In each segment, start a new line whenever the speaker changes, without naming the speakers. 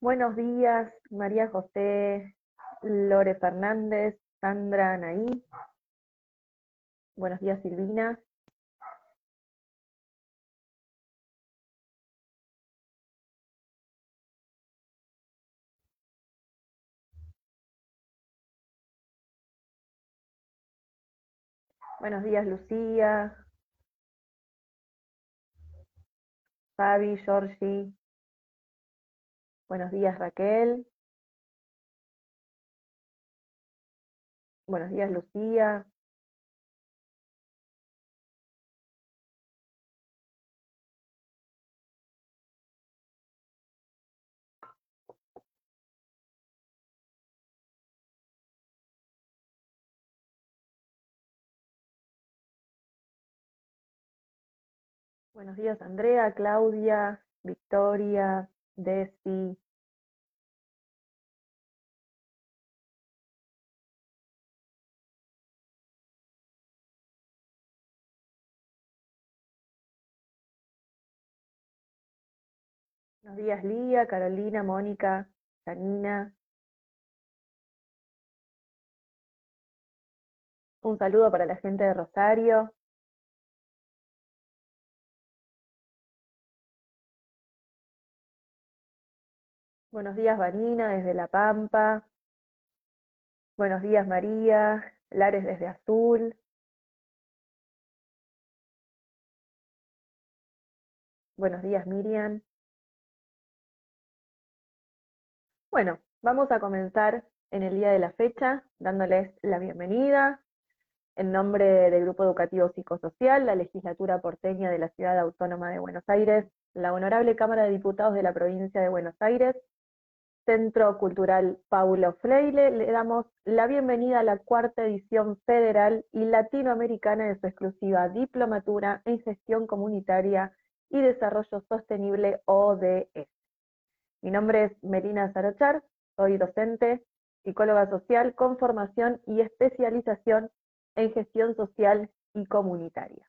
Buenos días, María José, Lore Fernández, Sandra Anaí. Buenos días, Silvina. Buenos días, Lucía. Fabi, Georgie. Buenos días, Raquel. Buenos días, Lucía. Buenos días, Andrea, Claudia, Victoria, Desi. Buenos días, Lía, Carolina, Mónica, Janina. Un saludo para la gente de Rosario. Buenos días, Vanina, desde La Pampa. Buenos días, María. Lares desde Azul. Buenos días, Miriam. Bueno, vamos a comenzar en el día de la fecha dándoles la bienvenida en nombre del Grupo Educativo Psicosocial, la legislatura porteña de la Ciudad Autónoma de Buenos Aires, la Honorable Cámara de Diputados de la Provincia de Buenos Aires Centro Cultural Paulo Freire, le damos la bienvenida a la cuarta edición federal y latinoamericana de su exclusiva Diplomatura en Gestión Comunitaria y Desarrollo Sostenible ODS. Mi nombre es Melina Zarochar, soy docente, psicóloga social con formación y especialización en gestión social y comunitaria.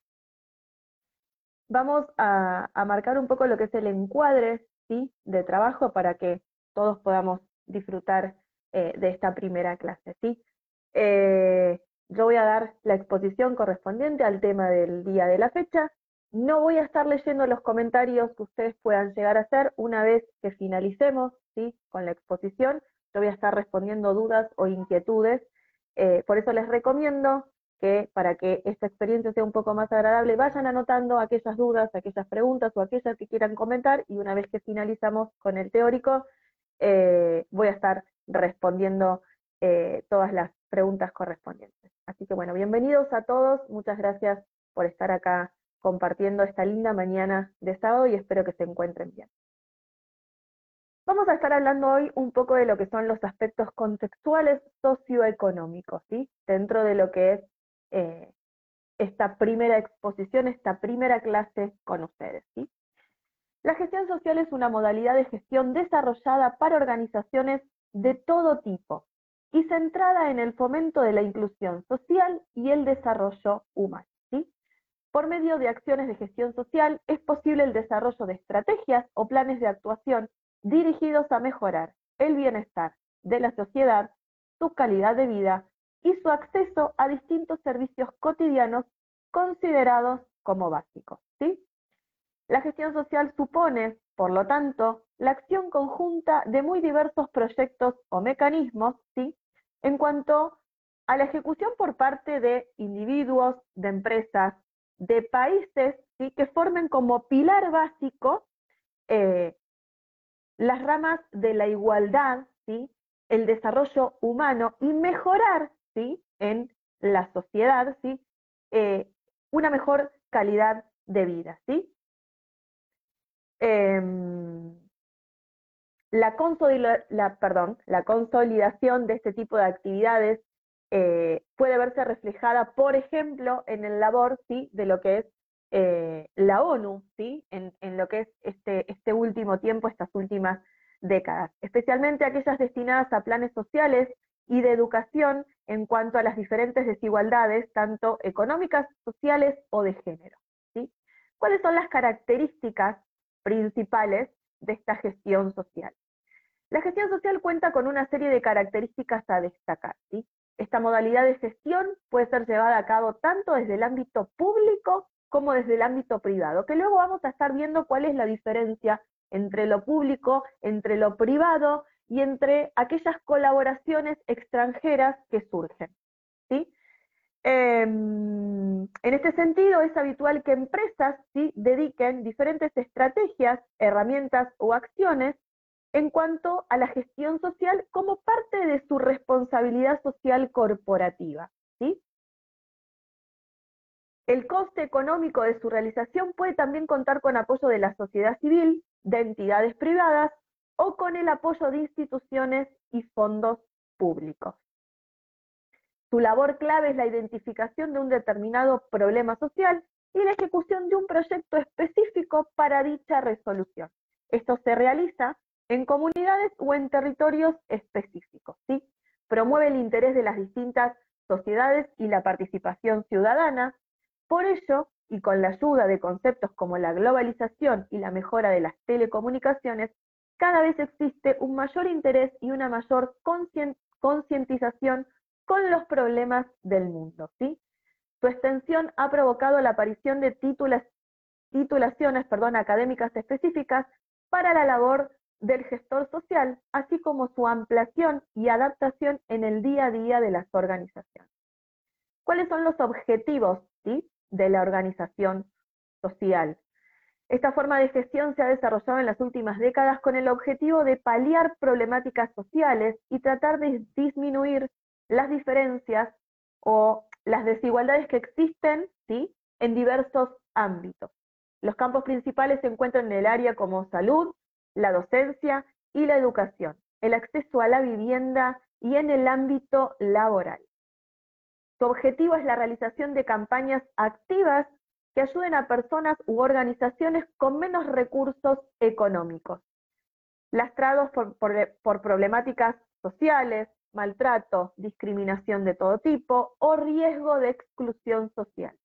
Vamos a, marcar un poco lo que es el encuadre de trabajo para que todos podamos disfrutar eh, de esta primera clase. ¿sí? Eh, yo voy a dar la exposición correspondiente al tema del día de la fecha. No voy a estar leyendo los comentarios que ustedes puedan llegar a hacer una vez que finalicemos ¿sí? con la exposición. Yo voy a estar respondiendo dudas o inquietudes. Eh, por eso les recomiendo que para que esta experiencia sea un poco más agradable, vayan anotando aquellas dudas, aquellas preguntas o aquellas que quieran comentar y una vez que finalizamos con el teórico, eh, voy a estar respondiendo eh, todas las preguntas correspondientes. Así que bueno, bienvenidos a todos, muchas gracias por estar acá compartiendo esta linda mañana de sábado y espero que se encuentren bien. Vamos a estar hablando hoy un poco de lo que son los aspectos contextuales socioeconómicos, ¿sí? Dentro de lo que es eh, esta primera exposición, esta primera clase con ustedes, ¿sí? La gestión social es una modalidad de gestión desarrollada para organizaciones de todo tipo y centrada en el fomento de la inclusión social y el desarrollo humano. Por medio de acciones de gestión social es posible el desarrollo de estrategias o planes de actuación dirigidos a mejorar el bienestar de la sociedad, su calidad de vida y su acceso a distintos servicios cotidianos considerados como básicos. ¿sí? La gestión social supone, por lo tanto, la acción conjunta de muy diversos proyectos o mecanismos, ¿sí? En cuanto a la ejecución por parte de individuos, de empresas, de países, ¿sí? Que formen como pilar básico eh, las ramas de la igualdad, ¿sí? El desarrollo humano y mejorar, ¿sí? En la sociedad, ¿sí? Eh, una mejor calidad de vida, ¿sí? Em, la, consolidación de este tipo de actividades eh, puede verse reflejada, por ejemplo, en el labor ¿sí? de lo que es eh, la ONU, ¿sí? En, en, lo que es este, este último tiempo, estas últimas décadas, especialmente aquellas destinadas a planes sociales y de educación en cuanto a las diferentes desigualdades, tanto económicas, sociales o de género. ¿sí? ¿Cuáles son las características principales de esta gestión social. La gestión social cuenta con una serie de características a destacar. Esta modalidad de gestión puede ser llevada a cabo tanto desde el ámbito público como desde el ámbito privado, que luego vamos a estar viendo cuál es la diferencia entre lo público, entre lo privado y entre aquellas colaboraciones extranjeras que surgen. Em, en este sentido, es habitual que empresas dediquen diferentes estrategias, herramientas o acciones en cuanto a la gestión social como parte de su responsabilidad social corporativa. ¿sí? El coste económico de su realización puede también contar con apoyo de la sociedad civil, de entidades privadas o con el apoyo de instituciones y fondos públicos. Su labor clave es la identificación de un determinado problema social y la ejecución de un proyecto específico para dicha resolución. Esto se realiza en comunidades o en territorios específicos. ¿sí? Promueve el interés de las distintas sociedades y la participación ciudadana. Por ello, y con la ayuda de conceptos como la globalización y la mejora de las telecomunicaciones, cada vez existe un mayor interés y una mayor concientización con los problemas del mundo. ¿sí? Su extensión ha provocado la aparición de titulaciones académicas específicas para la labor del gestor social, así como su ampliación y adaptación en el día a día de las organizaciones. ¿Cuáles son los objetivos ¿sí? de la organización social? Esta forma de gestión se ha desarrollado en las últimas décadas con el objetivo de paliar problemáticas sociales y tratar de disminuir las diferencias o las desigualdades que existen ¿sí? en diversos ámbitos. Los campos principales se encuentran en el área como salud, la docencia y la educación, el acceso a la vivienda y en el ámbito laboral. Su objetivo es la realización de campañas activas que ayuden a personas u organizaciones con menos recursos económicos, lastrados por, por problemáticas sociales, maltrato, discriminación de todo tipo o riesgo de exclusión social.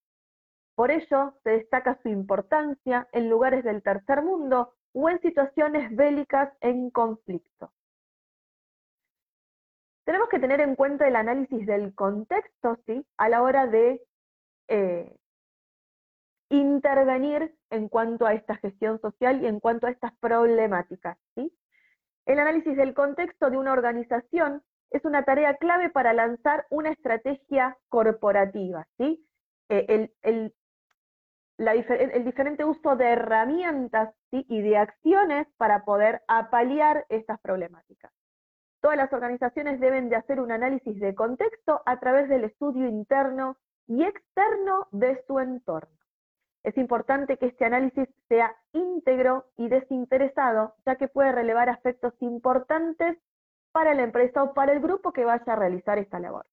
Por ello, se destaca su importancia en lugares del tercer mundo o en situaciones bélicas en conflicto. Tenemos que tener en cuenta el análisis del contexto ¿sí? a la hora de eh, intervenir en cuanto a esta gestión social y en cuanto a estas problemáticas. ¿sí? El análisis del contexto de una organización es una tarea clave para lanzar una estrategia corporativa, ¿sí? Eh, el, diferente uso de herramientas y de acciones para poder apalear estas problemáticas. Todas las organizaciones deben de hacer un análisis de contexto a través del estudio interno y externo de su entorno. Es importante que este análisis sea íntegro y desinteresado, ya que puede relevar aspectos importantes para la empresa o para el grupo que vaya a realizar esta labor.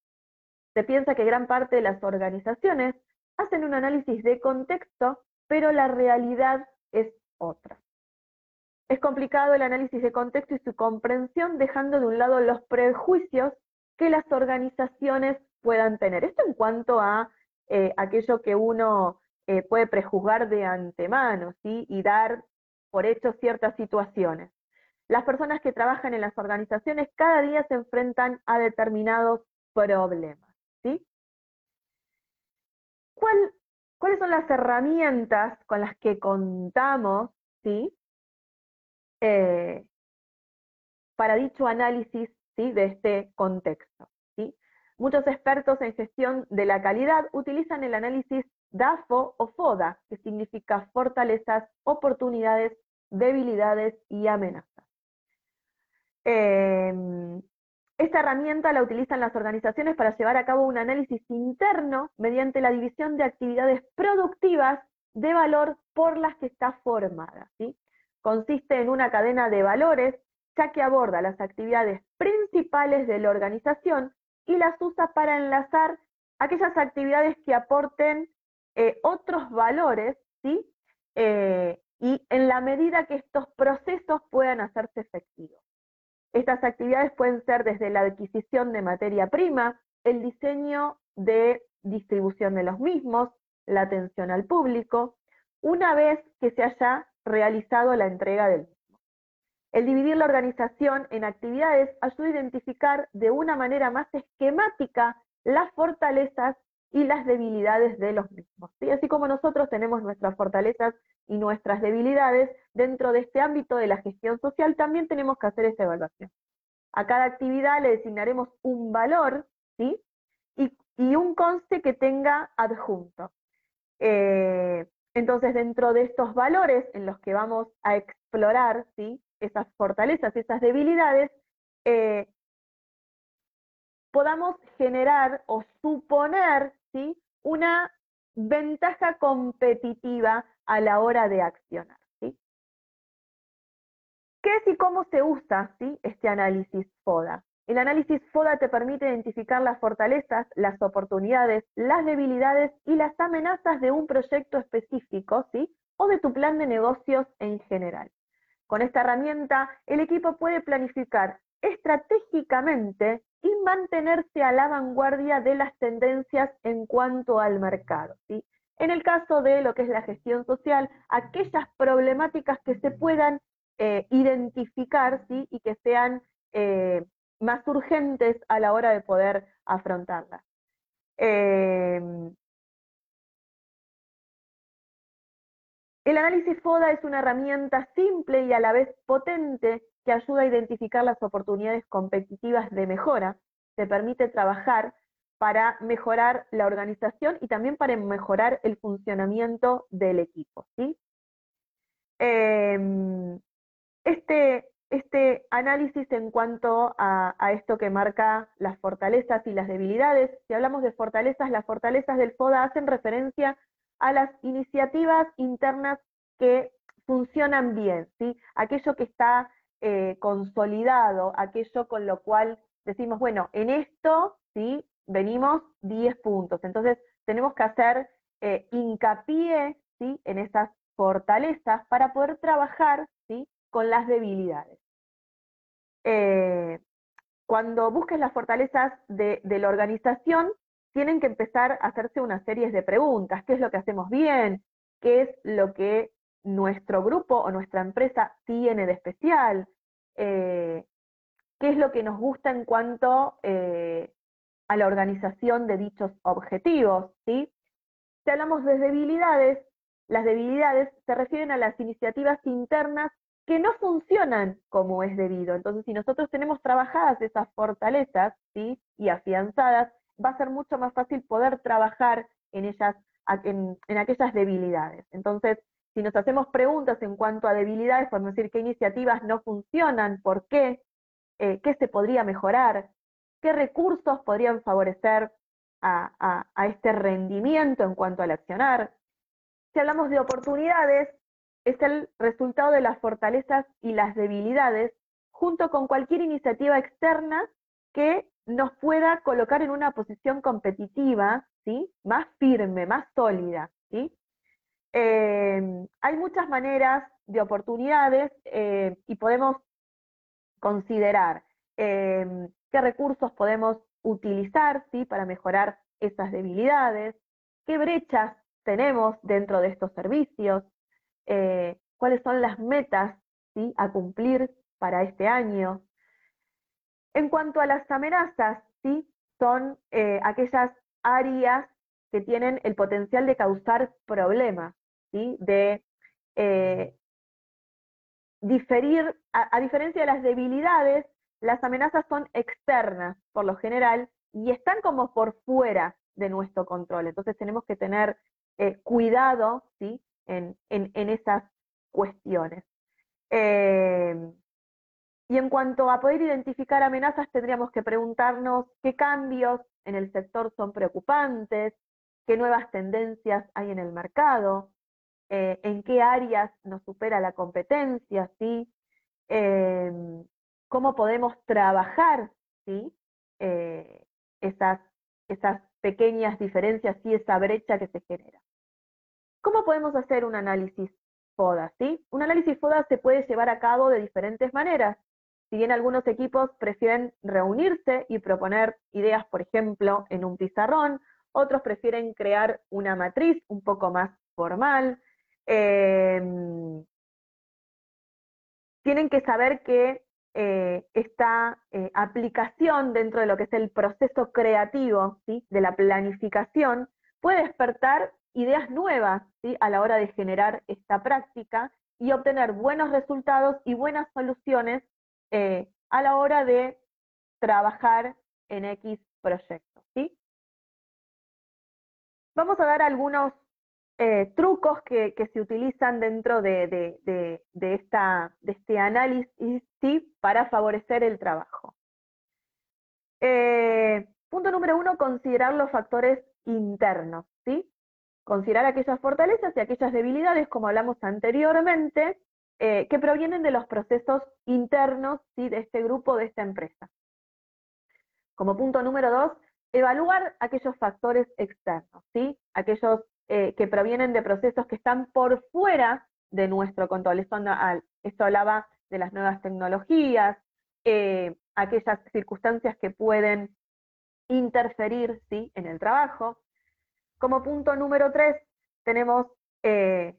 Se piensa que gran parte de las organizaciones hacen un análisis de contexto, pero la realidad es otra. Es complicado el análisis de contexto y su comprensión dejando de un lado los prejuicios que las organizaciones puedan tener. Esto en cuanto a eh, aquello que uno eh, puede prejuzgar de antemano y dar por hecho ciertas situaciones. Las personas que trabajan en las organizaciones cada día se enfrentan a determinados problemas. ¿sí? ¿Cuáles son las herramientas con las que contamos ¿sí? Eh, para dicho análisis ¿sí? de este contexto? ¿sí? Muchos expertos en gestión de la calidad utilizan el análisis DAFO o FODA, que significa fortalezas, oportunidades, debilidades y amenazas. Em, esta herramienta la utilizan las organizaciones para llevar a cabo un análisis interno mediante la división de actividades productivas de valor por las que está formada. ¿sí? Consiste en una cadena de valores, ya que aborda las actividades principales de la organización y las usa para enlazar aquellas actividades que aporten eh, otros valores, ¿sí? Eh, y en la medida que estos procesos puedan hacerse efectivos. Estas actividades pueden ser desde la adquisición de materia prima, el diseño de distribución de los mismos, la atención al público, una vez que se haya realizado la entrega del mismo. El dividir la organización en actividades ayuda a identificar de una manera más esquemática las fortalezas y las debilidades de los mismos. Así como nosotros tenemos nuestras fortalezas y nuestras debilidades, dentro de este ámbito de la gestión social también tenemos que hacer esta evaluación. A cada actividad le designaremos un valor ¿sí? y, un conste que tenga adjunto. Eh, entonces, dentro de estos valores en los que vamos a explorar ¿sí? esas fortalezas, esas debilidades, eh, podamos generar o suponer ¿sí? una ventaja competitiva a la hora de accionar. ¿sí? ¿Qué es y cómo se usa ¿sí? este análisis FODA? El análisis FODA te permite identificar las fortalezas, las oportunidades, las debilidades y las amenazas de un proyecto específico, ¿sí? O de tu plan de negocios en general. Con esta herramienta, el equipo puede planificar estratégicamente y mantenerse a la vanguardia de las tendencias en cuanto al mercado. ¿sí? En el caso de lo que es la gestión social, aquellas problemáticas que se puedan eh, identificar ¿sí? y que sean eh, más urgentes a la hora de poder afrontarlas. Em, el análisis FODA es una herramienta simple y a la vez potente que ayuda a identificar las oportunidades competitivas de mejora, te permite trabajar para mejorar la organización y también para mejorar el funcionamiento del equipo. ¿sí? Em, este, este análisis en cuanto a, esto que marca las fortalezas y las debilidades, si hablamos de fortalezas, las fortalezas del FODA hacen referencia a las iniciativas internas que funcionan bien, ¿sí? aquello que está eh, consolidado, aquello con lo cual decimos, bueno, en esto, ¿sí? Venimos 10 puntos. Entonces, tenemos que hacer eh, hincapié. En esas fortalezas para poder trabajar, ¿sí? Con las debilidades. Eh, cuando busques las fortalezas de, de la organización, tienen que empezar a hacerse una serie de preguntas. ¿Qué es lo que hacemos bien? ¿Qué es lo que nuestro grupo o nuestra empresa tiene de especial, eh, qué es lo que nos gusta en cuanto eh, a la organización de dichos objetivos. ¿sí? Si hablamos de debilidades, las debilidades se refieren a las iniciativas internas que no funcionan como es debido. Entonces, si nosotros tenemos trabajadas esas fortalezas ¿sí? y afianzadas, va a ser mucho más fácil poder trabajar en ellas, en, en aquellas debilidades. Entonces, si nos hacemos preguntas en cuanto a debilidades, podemos decir qué iniciativas no funcionan, por qué, eh, qué se podría mejorar, qué recursos podrían favorecer a, este rendimiento en cuanto al accionar. Si hablamos de oportunidades, es el resultado de las fortalezas y las debilidades, junto con cualquier iniciativa externa que nos pueda colocar en una posición competitiva, ¿sí? más firme, más sólida. ¿sí? Eh, hay muchas maneras de oportunidades eh, y podemos considerar eh, qué recursos podemos utilizar ¿sí? para mejorar esas debilidades, qué brechas tenemos dentro de estos servicios, cuáles son las metas ¿sí? a cumplir para este año. En cuanto a las amenazas, ¿sí? son aquellas áreas que tienen el potencial de causar problemas de eh, diferir, a, diferencia de las debilidades, las amenazas son externas por lo general y están como por fuera de nuestro control. Entonces tenemos que tener eh, cuidado ¿sí? en, esas cuestiones. Eh, y en cuanto a poder identificar amenazas, tendríamos que preguntarnos qué cambios en el sector son preocupantes, qué nuevas tendencias hay en el mercado, eh, en qué áreas nos supera la competencia, ¿sí? Em, cómo podemos trabajar ¿sí? Eh, esas, pequeñas diferencias y esa brecha que se genera. ¿Cómo podemos hacer un análisis FODA? ¿sí? Un análisis FODA se puede llevar a cabo de diferentes maneras. Si bien algunos equipos prefieren reunirse y proponer ideas, por ejemplo, en un pizarrón, otros prefieren crear una matriz un poco más formal, Em, tienen que saber que eh, esta eh, aplicación dentro de lo que es el proceso creativo ¿sí? de la planificación puede despertar ideas nuevas ¿sí? a la hora de generar esta práctica y obtener buenos resultados y buenas soluciones eh, a la hora de trabajar en X proyectos. ¿sí? Vamos a dar algunos eh, trucos que, se utilizan dentro de, este análisis para favorecer el trabajo. Eh, punto número uno, considerar los factores internos. ¿sí? Considerar aquellas fortalezas y aquellas debilidades, como hablamos anteriormente, eh, que provienen de los procesos internos ¿sí? de este grupo, de esta empresa. Como punto número dos, evaluar aquellos factores externos, ¿sí? aquellos eh, que provienen de procesos que están por fuera de nuestro control. Esto, esto hablaba de las nuevas tecnologías, eh, aquellas circunstancias que pueden interferir ¿sí? en el trabajo. Como punto número tres, tenemos eh,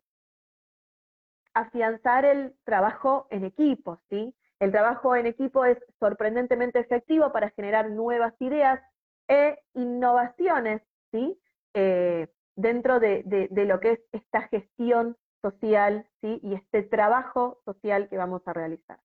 afianzar el trabajo en equipo. ¿sí? El trabajo en equipo es sorprendentemente efectivo para generar nuevas ideas e innovaciones, ¿sí? Dentro de, lo que es esta gestión social ¿sí? y este trabajo social que vamos a realizar.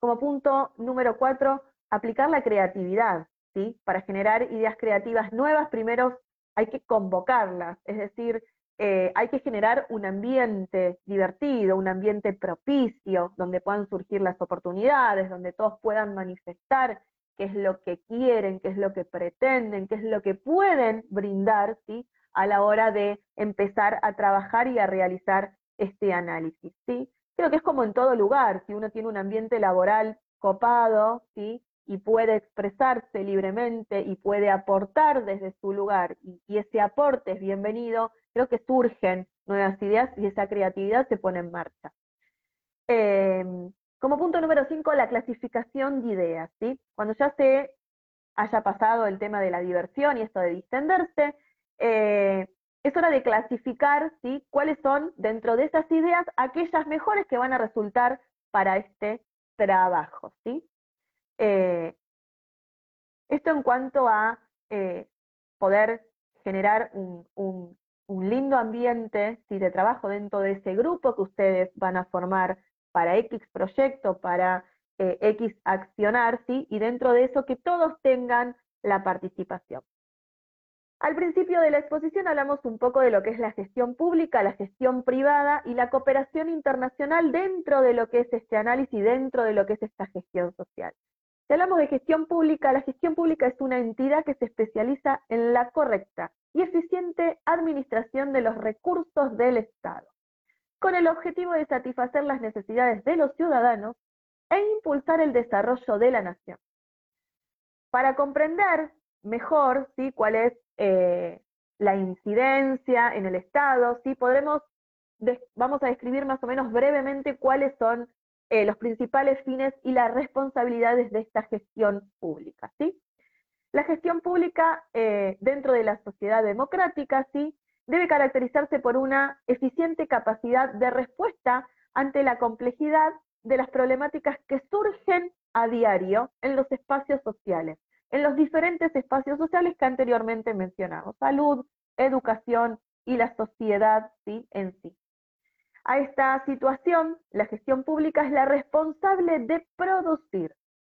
Como punto número cuatro, aplicar la creatividad. ¿sí? Para generar ideas creativas nuevas, primero hay que convocarlas, es decir, eh, hay que generar un ambiente divertido, un ambiente propicio, donde puedan surgir las oportunidades, donde todos puedan manifestar qué es lo que quieren, qué es lo que pretenden, qué es lo que pueden brindar, ¿sí? A la hora de empezar a trabajar y a realizar este análisis, ¿sí? Creo que es como en todo lugar, si uno tiene un ambiente laboral copado, ¿sí? Y puede expresarse libremente y puede aportar desde su lugar, y, ese aporte es bienvenido, creo que surgen nuevas ideas y esa creatividad se pone en marcha. Em, como punto número 5, la clasificación de ideas, ¿sí? Cuando ya se haya pasado el tema de la diversión y esto de distenderse, eh, es hora de clasificar ¿sí? cuáles son dentro de esas ideas aquellas mejores que van a resultar para este trabajo. ¿sí? Eh, esto en cuanto a eh, poder generar un, lindo ambiente de trabajo dentro de ese grupo que ustedes van a formar para X proyecto, para X accionar, ¿sí? y dentro de eso que todos tengan la participación. Al principio de la exposición hablamos un poco de lo que es la gestión pública, la gestión privada y la cooperación internacional dentro de lo que es este análisis, dentro de lo que es esta gestión social. Si hablamos de gestión pública, la gestión pública es una entidad que se especializa en la correcta y eficiente administración de los recursos del Estado, con el objetivo de satisfacer las necesidades de los ciudadanos e impulsar el desarrollo de la nación. Para comprender mejor ¿sí? cuál es eh, la incidencia en el Estado, ¿sí? Podremos, vamos a describir más o menos brevemente cuáles son eh, los principales fines y las responsabilidades de esta gestión pública, ¿sí? La gestión pública eh, dentro de la sociedad democrática, ¿sí? Debe caracterizarse por una eficiente capacidad de respuesta ante la complejidad de las problemáticas que surgen a diario en los espacios sociales en los diferentes espacios sociales que anteriormente mencionamos, salud, educación y la sociedad ¿sí? en sí. A esta situación, la gestión pública es la responsable de producir,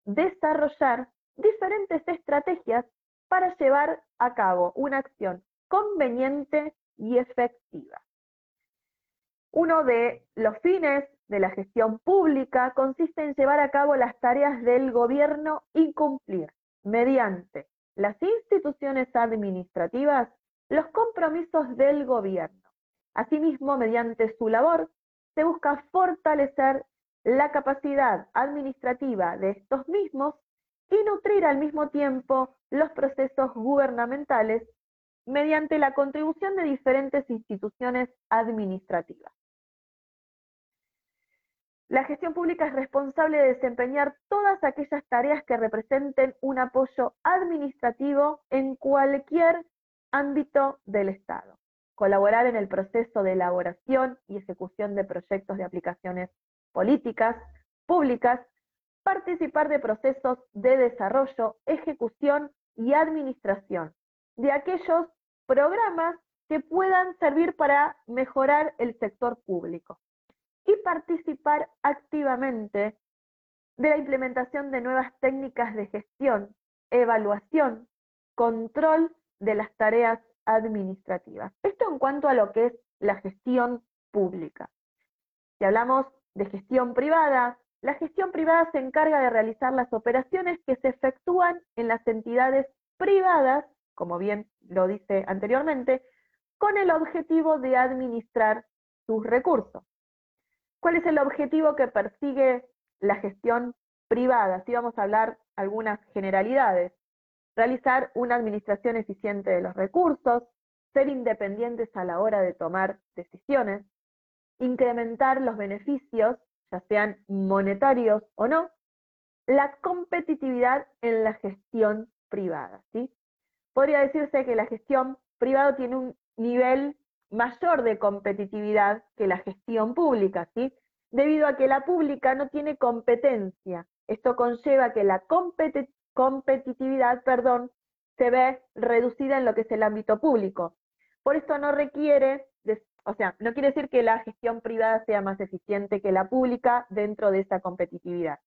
desarrollar diferentes estrategias para llevar a cabo una acción conveniente y efectiva. Uno de los fines de la gestión pública consiste en llevar a cabo las tareas del gobierno y cumplir mediante las instituciones administrativas los compromisos del gobierno. Asimismo, mediante su labor, se busca fortalecer la capacidad administrativa de estos mismos y nutrir al mismo tiempo los procesos gubernamentales mediante la contribución de diferentes instituciones administrativas. La gestión pública es responsable de desempeñar todas aquellas tareas que representen un apoyo administrativo en cualquier ámbito del Estado. Colaborar en el proceso de elaboración y ejecución de proyectos de aplicaciones políticas, públicas, participar de procesos de desarrollo, ejecución y administración de aquellos programas que puedan servir para mejorar el sector público y participar activamente de la implementación de nuevas técnicas de gestión, evaluación, control de las tareas administrativas. Esto en cuanto a lo que es la gestión pública. Si hablamos de gestión privada, la gestión privada se encarga de realizar las operaciones que se efectúan en las entidades privadas, como bien lo dice anteriormente, con el objetivo de administrar sus recursos. ¿Cuál es el objetivo que persigue la gestión privada? Si vamos a hablar algunas generalidades. Realizar una administración eficiente de los recursos, ser independientes a la hora de tomar decisiones, incrementar los beneficios, ya sean monetarios o no, la competitividad en la gestión privada. ¿sí? Podría decirse que la gestión privada tiene un nivel mayor de competitividad que la gestión pública, ¿sí? debido a que la pública no tiene competencia. Esto conlleva que la competitividad perdón, se ve reducida en lo que es el ámbito público. Por esto no requiere, o sea, no quiere decir que la gestión privada sea más eficiente que la pública dentro de esa competitividad.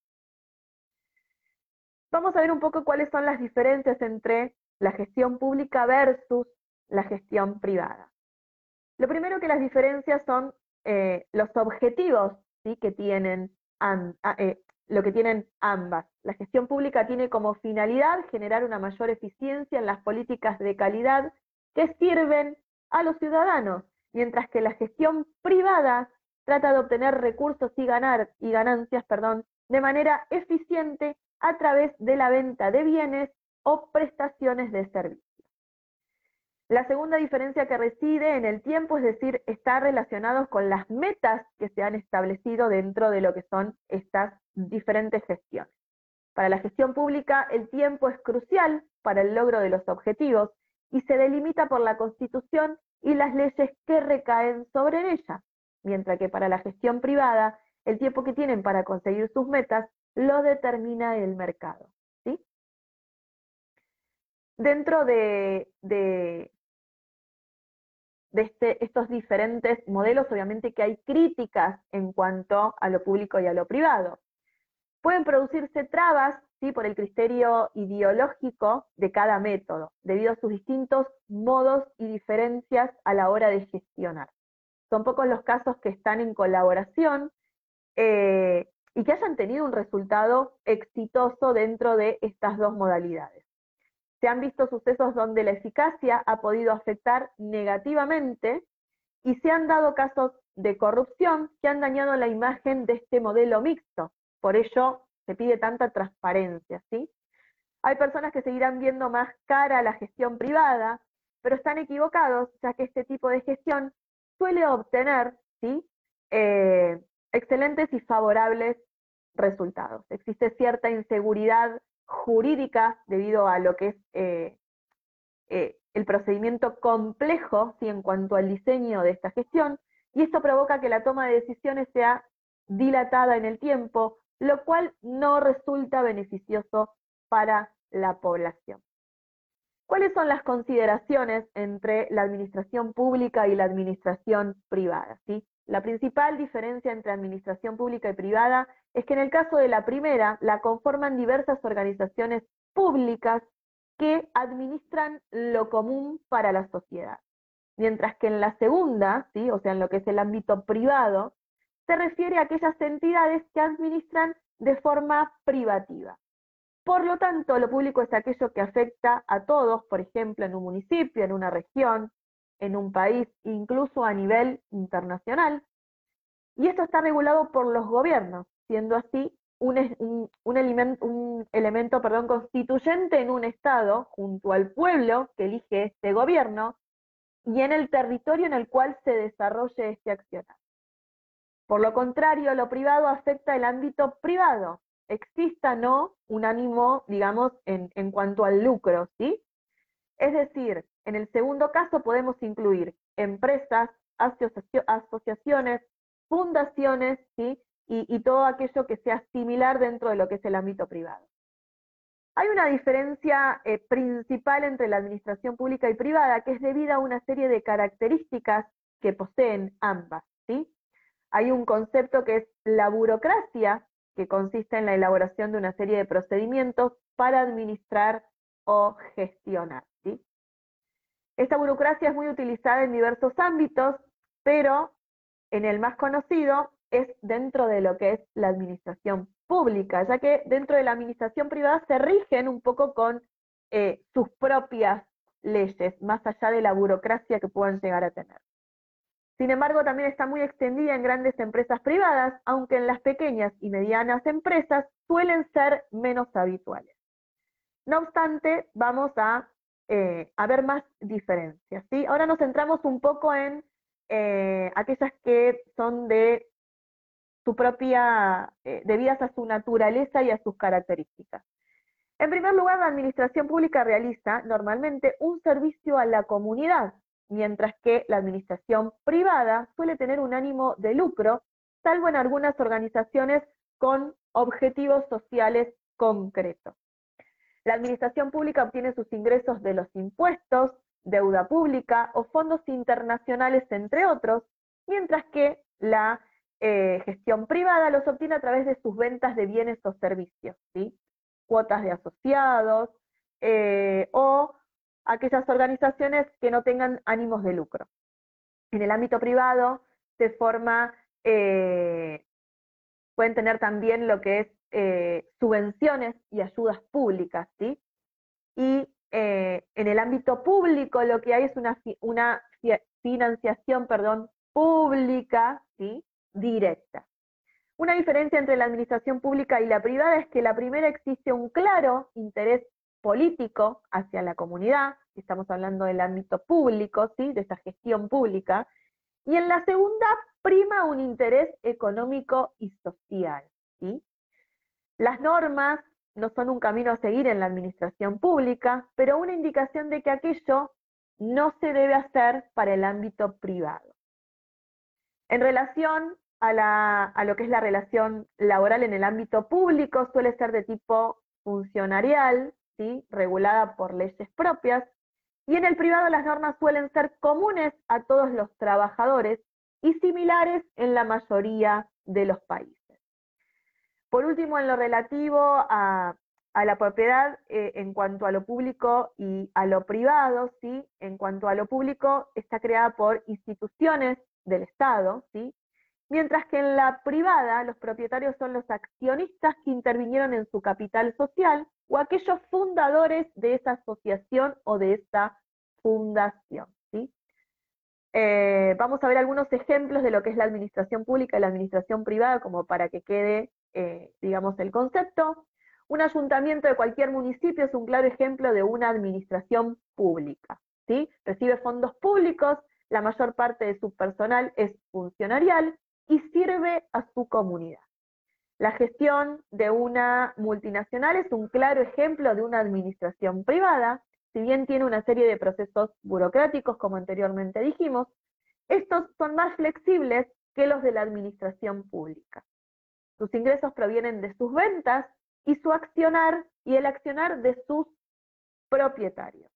Vamos a ver un poco cuáles son las diferencias entre la gestión pública versus la gestión privada. Lo primero que las diferencias son eh, los objetivos ¿sí? que tienen eh, lo que tienen ambas. La gestión pública tiene como finalidad generar una mayor eficiencia en las políticas de calidad que sirven a los ciudadanos, mientras que la gestión privada trata de obtener recursos y ganar y ganancias, perdón, de manera eficiente a través de la venta de bienes o prestaciones de servicios. La segunda diferencia que reside en el tiempo, es decir, está relacionados con las metas que se han establecido dentro de lo que son estas diferentes gestiones. Para la gestión pública, el tiempo es crucial para el logro de los objetivos y se delimita por la Constitución y las leyes que recaen sobre ella, mientras que para la gestión privada, el tiempo que tienen para conseguir sus metas lo determina el mercado. ¿sí? Dentro de, de este, estos diferentes modelos, obviamente que hay críticas en cuanto a lo público y a lo privado. Pueden producirse trabas ¿sí? por el criterio ideológico de cada método, debido a sus distintos modos y diferencias a la hora de gestionar. Son pocos los casos que están en colaboración eh, y que hayan tenido un resultado exitoso dentro de estas dos modalidades. Se han visto sucesos donde la eficacia ha podido afectar negativamente y se han dado casos de corrupción que han dañado la imagen de este modelo mixto. Por ello se pide tanta transparencia, ¿sí? Hay personas que seguirán viendo más cara la gestión privada, pero están equivocados, ya que este tipo de gestión suele obtener, ¿sí? Eh, excelentes y favorables resultados. Existe cierta inseguridad jurídica debido a lo que es eh, eh, el procedimiento complejo ¿sí? en cuanto al diseño de esta gestión, y esto provoca que la toma de decisiones sea dilatada en el tiempo, lo cual no resulta beneficioso para la población. ¿Cuáles son las consideraciones entre la administración pública y la administración privada? ¿sí? La principal diferencia entre administración pública y privada es que en el caso de la primera la conforman diversas organizaciones públicas que administran lo común para la sociedad. Mientras que en la segunda, ¿sí? o sea, en lo que es el ámbito privado, se refiere a aquellas entidades que administran de forma privativa. Por lo tanto, lo público es aquello que afecta a todos, por ejemplo, en un municipio, en una región, en un país, incluso a nivel internacional. Y esto está regulado por los gobiernos, siendo así un, un, elemento perdón, constituyente en un Estado, junto al pueblo que elige este gobierno, y en el territorio en el cual se desarrolle este accionar. Por lo contrario, lo privado afecta el ámbito privado, exista no un ánimo, digamos, en, en cuanto al lucro, ¿sí? Es decir, en el segundo caso podemos incluir empresas, asociaciones, fundaciones, ¿sí? y, todo aquello que sea similar dentro de lo que es el ámbito privado. Hay una diferencia eh, principal entre la administración pública y privada que es debida a una serie de características que poseen ambas. ¿sí? Hay un concepto que es la burocracia, que consiste en la elaboración de una serie de procedimientos para administrar o gestionar. ¿sí? Esta burocracia es muy utilizada en diversos ámbitos, pero en el más conocido es dentro de lo que es la administración pública, ya que dentro de la administración privada se rigen un poco con eh, sus propias leyes, más allá de la burocracia que puedan llegar a tener. Sin embargo, también está muy extendida en grandes empresas privadas, aunque en las pequeñas y medianas empresas suelen ser menos habituales. No obstante, vamos a, eh, ver más diferencias. ¿sí? Ahora nos centramos un poco en eh, aquellas que son de su propia, eh, debidas a su naturaleza y a sus características. En primer lugar, la administración pública realiza normalmente un servicio a la comunidad, mientras que la administración privada suele tener un ánimo de lucro, salvo en algunas organizaciones con objetivos sociales concretos. La administración pública obtiene sus ingresos de los impuestos, deuda pública o fondos internacionales, entre otros, mientras que la eh, gestión privada los obtiene a través de sus ventas de bienes o servicios, ¿sí? cuotas de asociados eh, o aquellas organizaciones que no tengan ánimos de lucro. En el ámbito privado se forma, eh, pueden tener también lo que es subvenciones y ayudas públicas, ¿sí? Y en el ámbito público lo que hay es una, una financiación, perdón, pública, ¿sí? directa. Una diferencia entre la administración pública y la privada es que la primera existe un claro interés político hacia la comunidad, estamos hablando del ámbito público, ¿sí? de esta gestión pública, y en la segunda prima un interés económico y social. ¿sí? Las normas no son un camino a seguir en la administración pública, pero una indicación de que aquello no se debe hacer para el ámbito privado. En relación a, lo que es la relación laboral en el ámbito público, suele ser de tipo funcionarial, ¿sí? regulada por leyes propias, y en el privado las normas suelen ser comunes a todos los trabajadores y similares en la mayoría de los países. Por último, en lo relativo a, la propiedad eh, en cuanto a lo público y a lo privado, ¿sí? En cuanto a lo público, está creada por instituciones del Estado, ¿sí? mientras que en la privada los propietarios son los accionistas que intervinieron en su capital social o aquellos fundadores de esa asociación o de esa fundación. ¿sí? Eh, vamos a ver algunos ejemplos de lo que es la administración pública y la administración privada, como para que quede, eh, digamos, el concepto. Un ayuntamiento de cualquier municipio es un claro ejemplo de una administración pública. ¿sí? Recibe fondos públicos, la mayor parte de su personal es funcionarial y sirve a su comunidad. La gestión de una multinacional es un claro ejemplo de una administración privada, si bien tiene una serie de procesos burocráticos, como anteriormente dijimos, estos son más flexibles que los de la administración pública. Sus ingresos provienen de sus ventas y su accionar y el accionar de sus propietarios.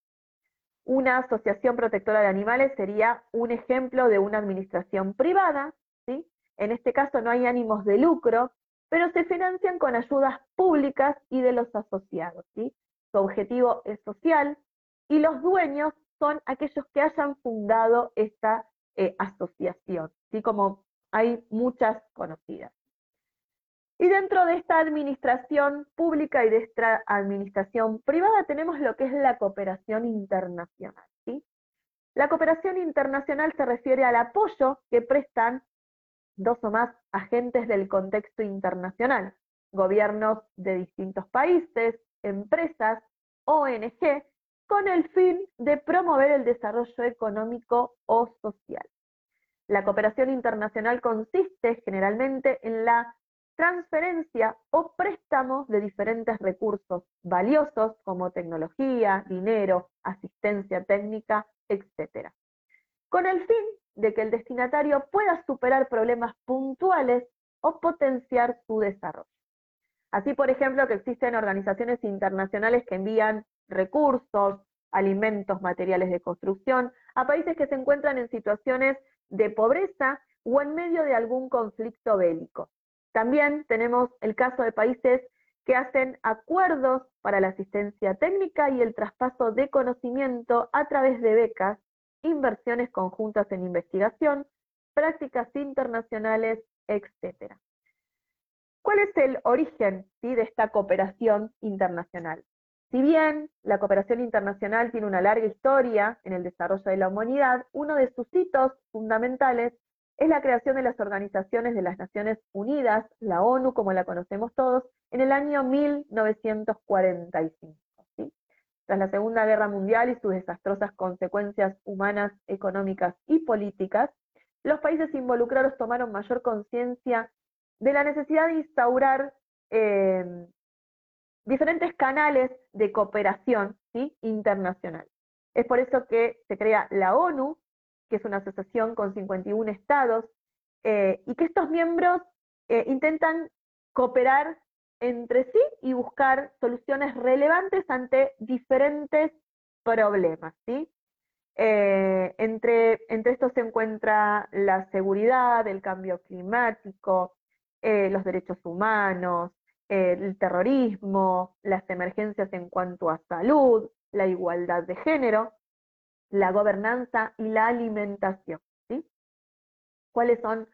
Una asociación protectora de animales sería un ejemplo de una administración privada, ¿sí? En este caso no hay ánimos de lucro, pero se financian con ayudas públicas y de los asociados, ¿sí? Su objetivo es social y los dueños son aquellos que hayan fundado esta eh, asociación, ¿sí? Como hay muchas conocidas. Y dentro de esta administración pública y de esta administración privada tenemos lo que es la cooperación internacional. La cooperación internacional se refiere al apoyo que prestan dos o más agentes del contexto internacional, gobiernos de distintos países, empresas, ONG, con el fin de promover el desarrollo económico o social. La cooperación internacional consiste generalmente en la transferencia o préstamos de diferentes recursos valiosos como tecnología, dinero, asistencia técnica, etc. Con el fin de que el destinatario pueda superar problemas puntuales o potenciar su desarrollo. Así, por ejemplo, que existen organizaciones internacionales que envían recursos, alimentos, materiales de construcción a países que se encuentran en situaciones de pobreza o en medio de algún conflicto bélico. También tenemos el caso de países que hacen acuerdos para la asistencia técnica y el traspaso de conocimiento a través de becas, inversiones conjuntas en investigación, prácticas internacionales, etc. ¿Cuál es el origen de esta cooperación internacional? Si bien la cooperación internacional tiene una larga historia en el desarrollo de la humanidad, uno de sus hitos fundamentales es la creación de las organizaciones de las Naciones Unidas, la ONU como la conocemos todos, en el año 1945. Tras la Segunda Guerra Mundial y sus desastrosas consecuencias humanas, económicas y políticas, los países involucrados tomaron mayor conciencia de la necesidad de instaurar eh, diferentes canales de cooperación internacional. Es por eso que se crea la ONU, que es una asociación con 51 estados, eh, y que estos miembros eh, intentan cooperar entre sí y buscar soluciones relevantes ante diferentes problemas. ¿sí? Eh, entre, entre estos se encuentra la seguridad, el cambio climático, los derechos humanos, el terrorismo, las emergencias en cuanto a salud, la igualdad de género, la gobernanza y la alimentación. ¿sí? ¿Cuáles son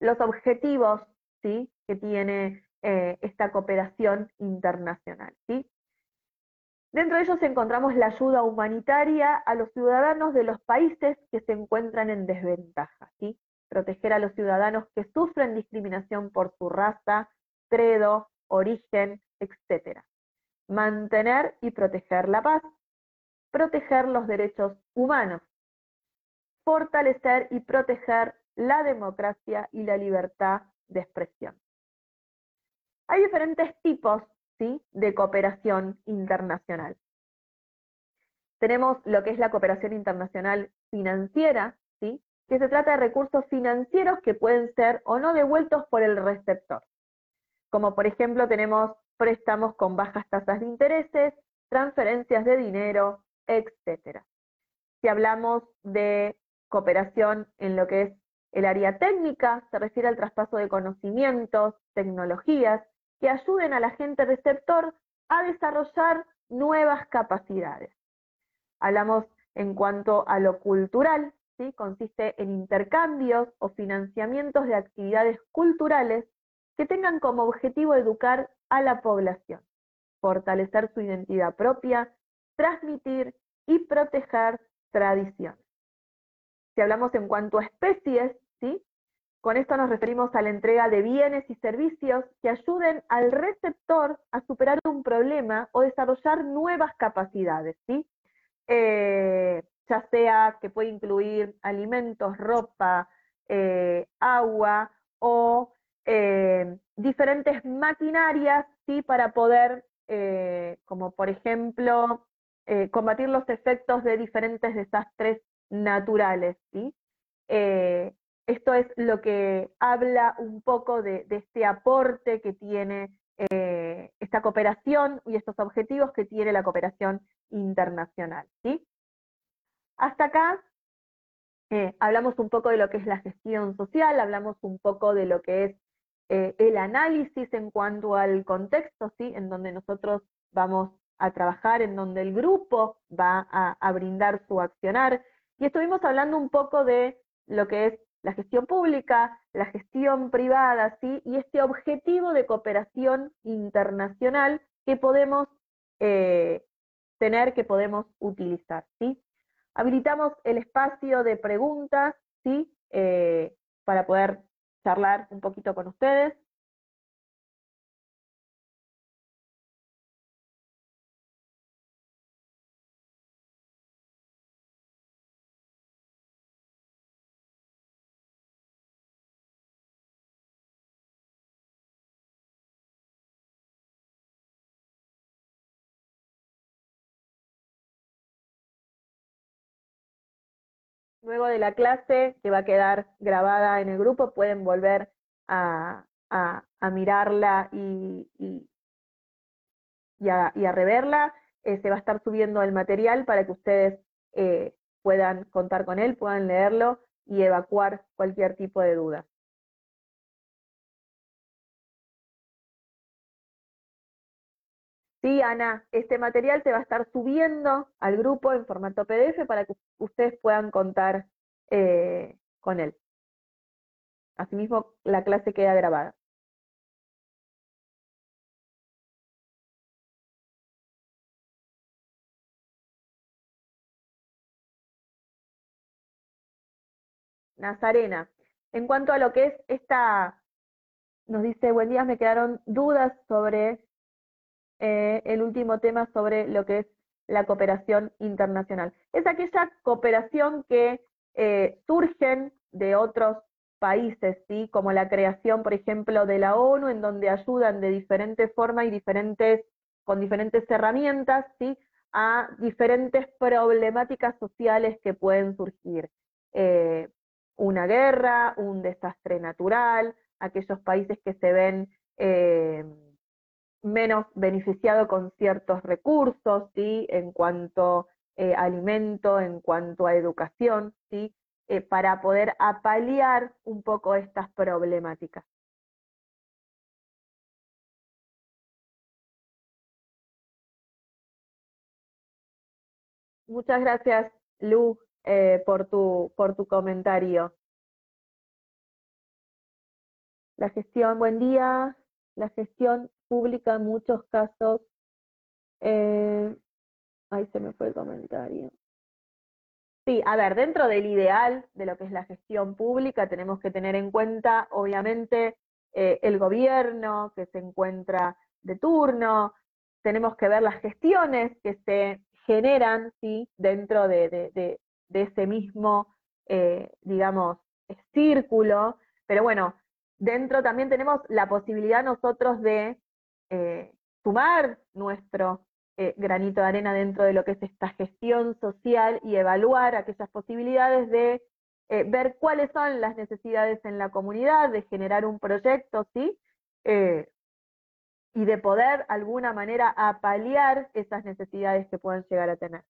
los objetivos ¿sí? que tiene eh, esta cooperación internacional? ¿sí? Dentro de ellos encontramos la ayuda humanitaria a los ciudadanos de los países que se encuentran en desventaja, ¿sí? proteger a los ciudadanos que sufren discriminación por su raza, credo, origen, etc. Mantener y proteger la paz, proteger los derechos humanos, fortalecer y proteger la democracia y la libertad de expresión. Hay diferentes tipos ¿sí? de cooperación internacional. Tenemos lo que es la cooperación internacional financiera, ¿sí? que se trata de recursos financieros que pueden ser o no devueltos por el receptor como por ejemplo tenemos préstamos con bajas tasas de intereses, transferencias de dinero, etc. Si hablamos de cooperación en lo que es el área técnica, se refiere al traspaso de conocimientos, tecnologías, que ayuden al agente receptor a desarrollar nuevas capacidades. Hablamos en cuanto a lo cultural, ¿sí? consiste en intercambios o financiamientos de actividades culturales que tengan como objetivo educar a la población, fortalecer su identidad propia, transmitir y proteger tradiciones. Si hablamos en cuanto a especies, ¿sí? Con esto nos referimos a la entrega de bienes y servicios que ayuden al receptor a superar un problema o desarrollar nuevas capacidades, ¿sí? Eh, ya sea que puede incluir alimentos, ropa, eh, agua o eh, diferentes maquinarias ¿sí? para poder, como por ejemplo, eh, combatir los efectos de diferentes desastres naturales. ¿sí? esto es lo que habla un poco de, este aporte que tiene esta cooperación y estos objetivos que tiene la cooperación internacional. ¿sí? Hasta acá hablamos un poco de lo que es la gestión social, hablamos un poco de lo que es eh, el análisis en cuanto al contexto, ¿sí? En donde nosotros vamos a trabajar, en donde el grupo va a, brindar su accionar. Y estuvimos hablando un poco de lo que es la gestión pública, la gestión privada, ¿sí? Y este objetivo de cooperación internacional que podemos eh, tener, que podemos utilizar, ¿sí? Habilitamos el espacio de preguntas, ¿sí? Eh, para poder charlar un poquito con ustedes. Luego de la clase, que va a quedar grabada en el grupo, pueden volver a, mirarla y, a, reverla, se va a estar subiendo el material para que ustedes eh, puedan contar con él, puedan leerlo y evacuar cualquier tipo de duda. Sí, Ana, este material se va a estar subiendo al grupo en formato PDF para que ustedes puedan contar eh, con él. Asimismo, la clase queda grabada. Nazarena. En cuanto a lo que es esta, nos dice, buen día, me quedaron dudas sobre eh, el último tema sobre lo que es la cooperación internacional. Es aquella cooperación que eh, surgen de otros países, ¿sí? como la creación, por ejemplo, de la ONU, en donde ayudan de diferentes formas y diferentes, con diferentes herramientas ¿sí? a diferentes problemáticas sociales que pueden surgir. Eh, una guerra, un desastre natural, aquellos países que se ven menos beneficiado con ciertos recursos, ¿sí? En cuanto eh, a alimento, en cuanto a educación, ¿sí? Eh, para poder apalear un poco estas problemáticas. Muchas gracias, Lu, eh, por, tu, por tu comentario. La gestión, buen día. La gestión pública en muchos casos, eh, ahí se me fue el comentario. Sí, a ver, dentro del ideal de lo que es la gestión pública tenemos que tener en cuenta, obviamente, eh, el gobierno que se encuentra de turno, tenemos que ver las gestiones que se generan ¿sí? dentro de, ese mismo, eh, digamos, círculo, pero bueno, dentro también tenemos la posibilidad nosotros de eh, sumar nuestro eh, granito de arena dentro de lo que es esta gestión social y evaluar aquellas posibilidades de eh, ver cuáles son las necesidades en la comunidad, de generar un proyecto, ¿sí? y de poder, de alguna manera, apalear esas necesidades que puedan llegar a tener.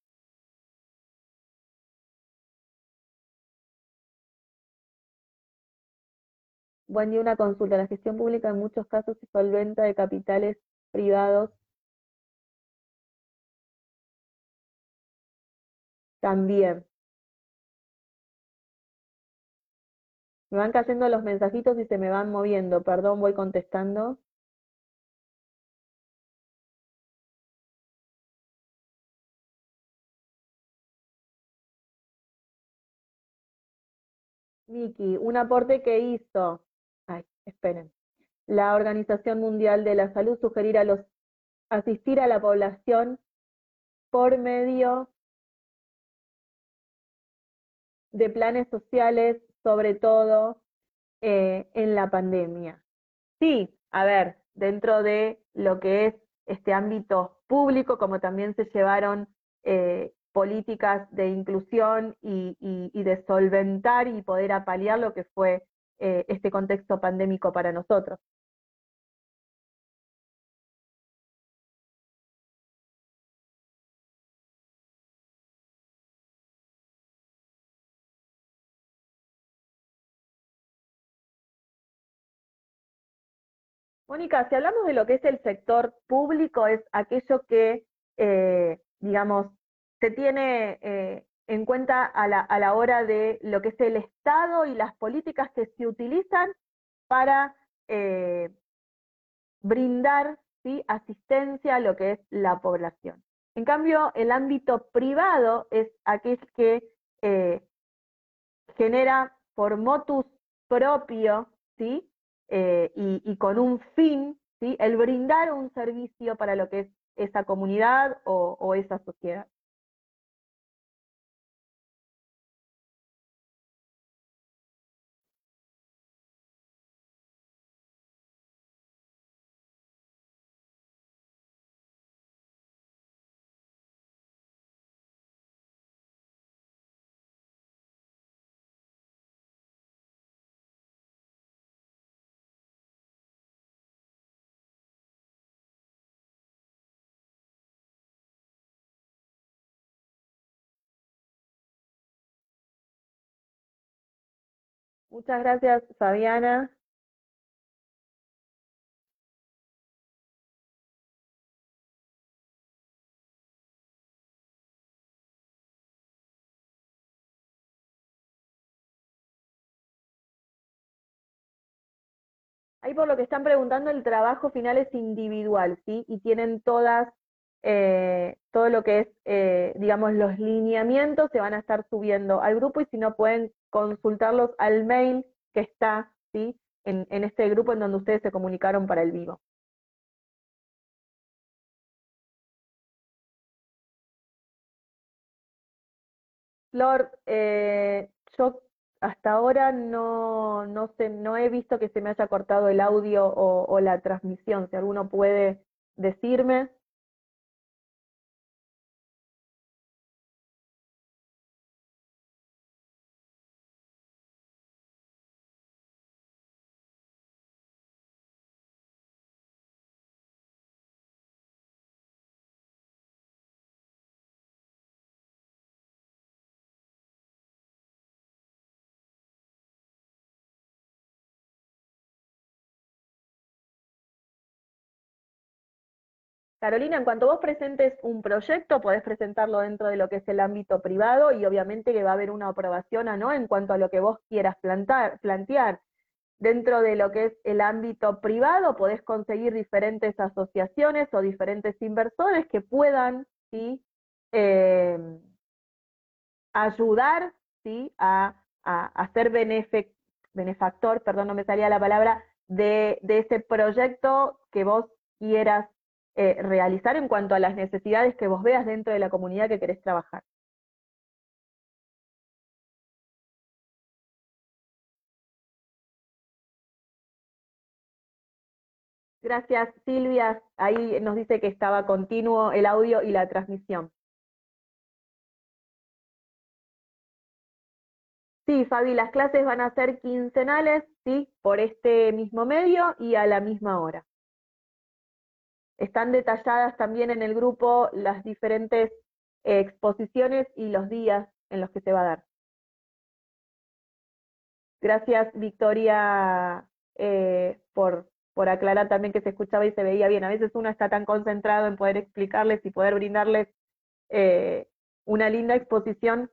Buen día, una consulta. La gestión pública en muchos casos se solventa de capitales privados. También. Me van cayendo los mensajitos y se me van moviendo. Perdón, voy contestando. Miki, un aporte que hizo Ay, esperen. La Organización Mundial de la Salud sugerir a los asistir a la población por medio de planes sociales, sobre todo eh, en la pandemia. Sí, a ver, dentro de lo que es este ámbito público, como también se llevaron eh, políticas de inclusión y, y, de solventar y poder apalear lo que fue eh, este contexto pandémico para nosotros. Mónica, si hablamos de lo que es el sector público, es aquello que, eh, digamos, se tiene eh, en cuenta a la, hora de lo que es el Estado y las políticas que se utilizan para eh, brindar ¿sí? asistencia a lo que es la población. En cambio, el ámbito privado es aquel que eh, genera por motus propio ¿sí? Eh, y, con un fin ¿sí? el brindar un servicio para lo que es esa comunidad o esa sociedad. Muchas gracias, Fabiana. Ahí por lo que están preguntando, el trabajo final es individual, ¿sí? Y tienen todas, eh, todo lo que es, eh, digamos, los lineamientos se van a estar subiendo al grupo y si no pueden consultarlos al mail que está, ¿sí? En, en este grupo en donde ustedes se comunicaron para el vivo. Flor, eh, yo hasta ahora no, no, sé, no he visto que se me haya cortado el audio o, o la transmisión. Si alguno puede decirme. Carolina, en cuanto vos presentes un proyecto, podés presentarlo dentro de lo que es el ámbito privado y obviamente que va a haber una aprobación o no en cuanto a lo que vos quieras plantar, plantear. Dentro de lo que es el ámbito privado, podés conseguir diferentes asociaciones o diferentes inversores que puedan. Em, ayudar ¿sí? a, a, ser benefactor, perdón, no me salía la palabra, de ese proyecto que vos quieras eh, realizar en cuanto a las necesidades que vos veas dentro de la comunidad que querés trabajar. Gracias, Silvia. Ahí nos dice que estaba continuo el audio y la transmisión. Sí, Fabi, las clases van a ser quincenales, sí, por este mismo medio y a la misma hora. Están detalladas también en el grupo las diferentes eh, exposiciones y los días en los que se va a dar. Gracias, Victoria, eh, por, por aclarar también que se escuchaba y se veía bien. A veces uno está tan concentrado en poder explicarles y poder brindarles eh, una linda exposición,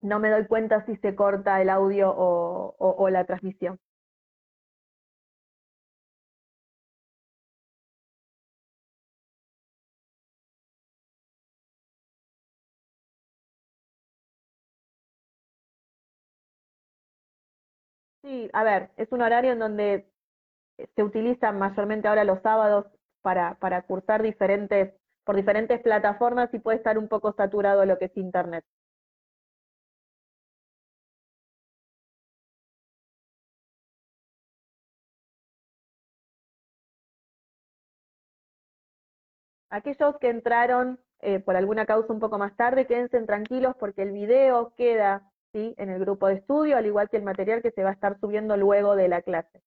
no me doy cuenta si se corta el audio o la transmisión. Sí, a ver, es un horario en donde se utilizan mayormente ahora los sábados para, cursar diferentes, por diferentes plataformas y puede estar un poco saturado lo que es Internet. Aquellos que entraron eh, por alguna causa un poco más tarde, quédense tranquilos porque el video queda ¿sí? en el grupo de estudio, al igual que el material que se va a estar subiendo luego de la clase.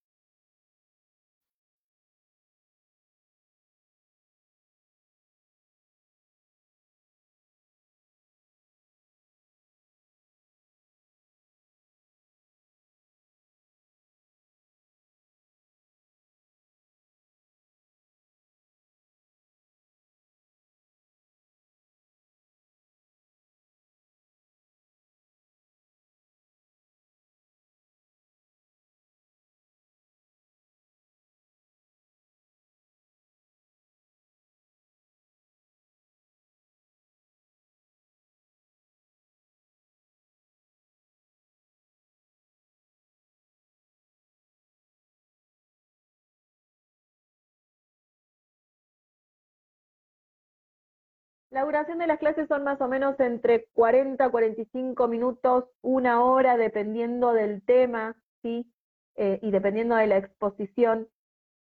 La duración de las clases son más o menos entre 40 a 45 minutos, una hora, dependiendo del tema. Eh, y dependiendo de la exposición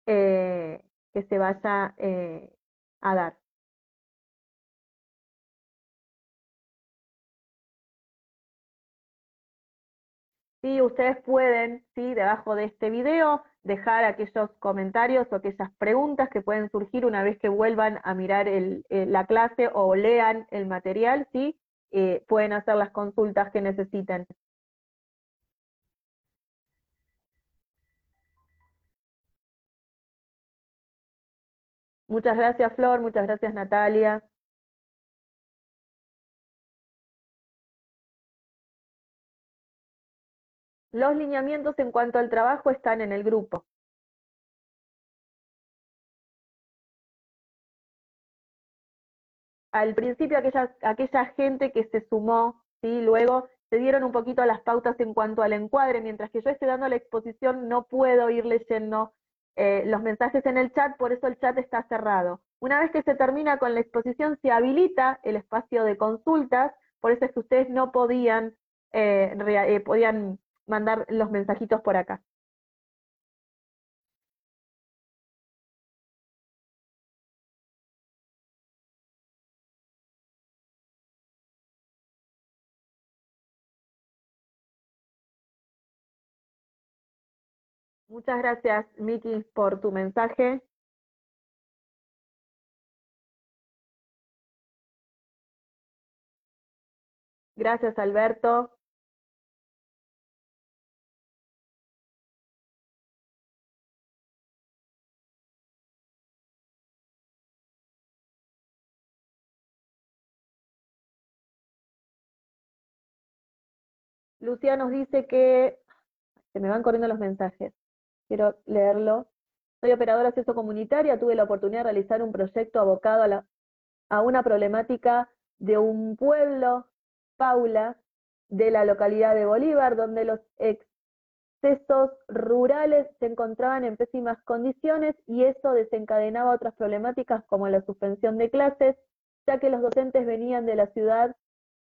eh, que se vaya eh, a dar. Sí, ustedes pueden, ¿sí? debajo de este video, dejar aquellos comentarios o aquellas preguntas que pueden surgir una vez que vuelvan a mirar el, eh, la clase o lean el material, ¿sí? Eh, pueden hacer las consultas que necesiten. Muchas gracias Flor, muchas gracias Natalia. Los lineamientos en cuanto al trabajo están en el grupo. Al principio aquella, aquella gente que se sumó, ¿sí? luego se dieron un poquito las pautas en cuanto al encuadre, mientras que yo esté dando la exposición no puedo ir leyendo eh, los mensajes en el chat, por eso el chat está cerrado. Una vez que se termina con la exposición, se habilita el espacio de consultas, por eso es que ustedes no podían, eh, eh, podían mandar los mensajitos por acá. Muchas gracias, Miki, por tu mensaje. Gracias, Alberto. Lucía nos dice que se me van corriendo los mensajes quiero leerlo. Soy operadora acceso comunitaria, tuve la oportunidad de realizar un proyecto abocado a, a una problemática de un pueblo, Paula, de la localidad de Bolívar, donde los excesos rurales se encontraban en pésimas condiciones y eso desencadenaba otras problemáticas como la suspensión de clases, ya que los docentes venían de la ciudad,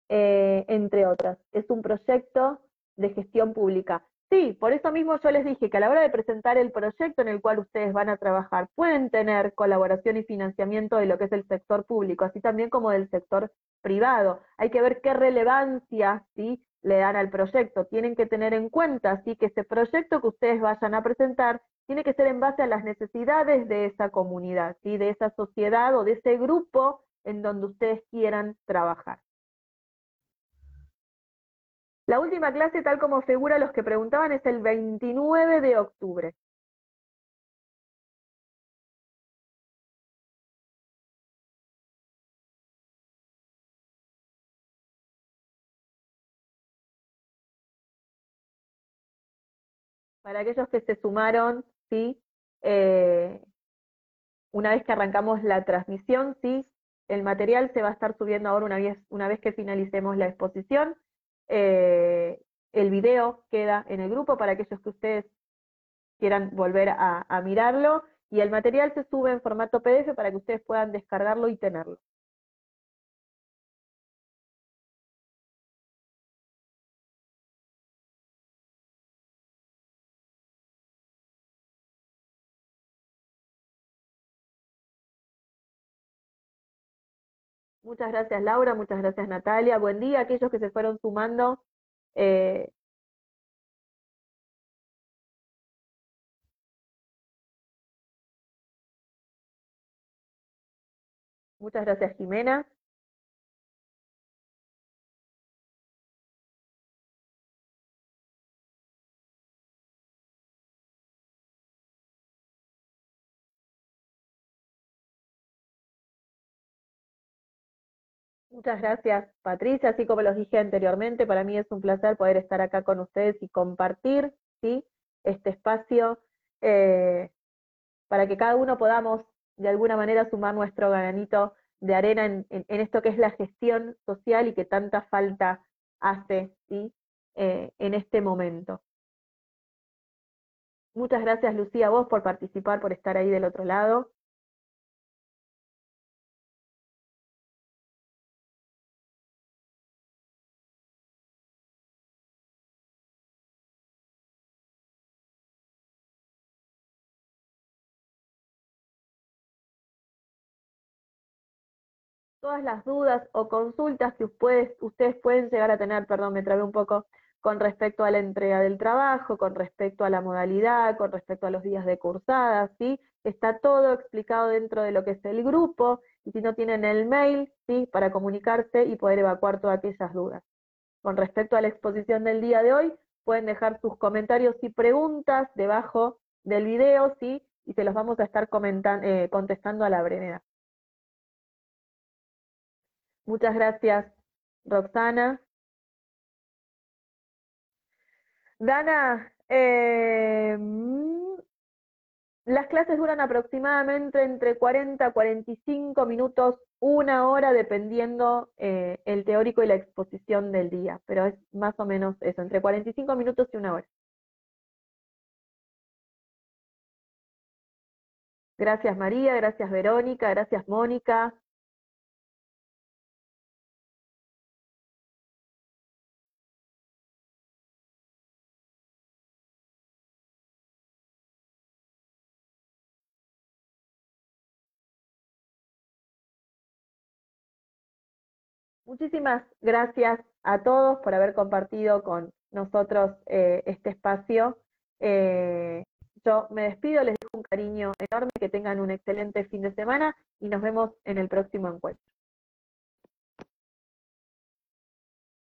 eh, entre otras. Es un proyecto de gestión pública. Sí, por eso mismo yo les dije que a la hora de presentar el proyecto en el cual ustedes van a trabajar, pueden tener colaboración y financiamiento de lo que es el sector público, así también como del sector privado. Hay que ver qué relevancia ¿sí? le dan al proyecto. Tienen que tener en cuenta ¿sí? que ese proyecto que ustedes vayan a presentar tiene que ser en base a las necesidades de esa comunidad, ¿sí? de esa sociedad o de ese grupo en donde ustedes quieran trabajar. La última clase, tal como figura los que preguntaban, es el 29 de octubre. Para aquellos que se sumaron, ¿sí? Eh, una vez que arrancamos la transmisión, ¿sí? El material se va a estar subiendo ahora una vez, una vez que finalicemos la exposición. Eh, el video queda en el grupo para aquellos que ustedes quieran volver a, a mirarlo y el material se sube en formato PDF para que ustedes puedan descargarlo y tenerlo. Muchas gracias Laura, muchas gracias Natalia. Buen día a aquellos que se fueron sumando. Eh, muchas gracias Jimena. Muchas gracias, Patricia. Así como los dije anteriormente, para mí es un placer poder estar acá con ustedes y compartir ¿sí? este espacio eh, para que cada uno podamos de alguna manera sumar nuestro granito de arena en, esto que es la gestión social y que tanta falta hace ¿sí? Eh, en este momento. Muchas gracias, Lucía, a vos por participar, por estar ahí del otro lado. Todas las dudas o consultas que ustedes, pueden llegar a tener, perdón, me trabé un poco, con respecto a la entrega del trabajo, con respecto a la modalidad, con respecto a los días de cursada, ¿sí? Está todo explicado dentro de lo que es el grupo, y si no tienen el mail, ¿sí? Para comunicarse y poder evacuar todas aquellas dudas. Con respecto a la exposición del día de hoy, pueden dejar sus comentarios y preguntas debajo del video, ¿sí? y se los vamos a estar eh, contestando a la brevedad. Muchas gracias, Roxana. Dana, eh, las clases duran aproximadamente entre 40 a 45 minutos, una hora, dependiendo eh, el teórico y la exposición del día, pero es más o menos eso, entre 45 minutos y una hora. Gracias María, gracias Verónica, gracias Mónica. Muchísimas gracias a todos por haber compartido con nosotros eh, este espacio. Eh, yo me despido, les dejo un cariño enorme, que tengan un excelente fin de semana y nos vemos en el próximo encuentro.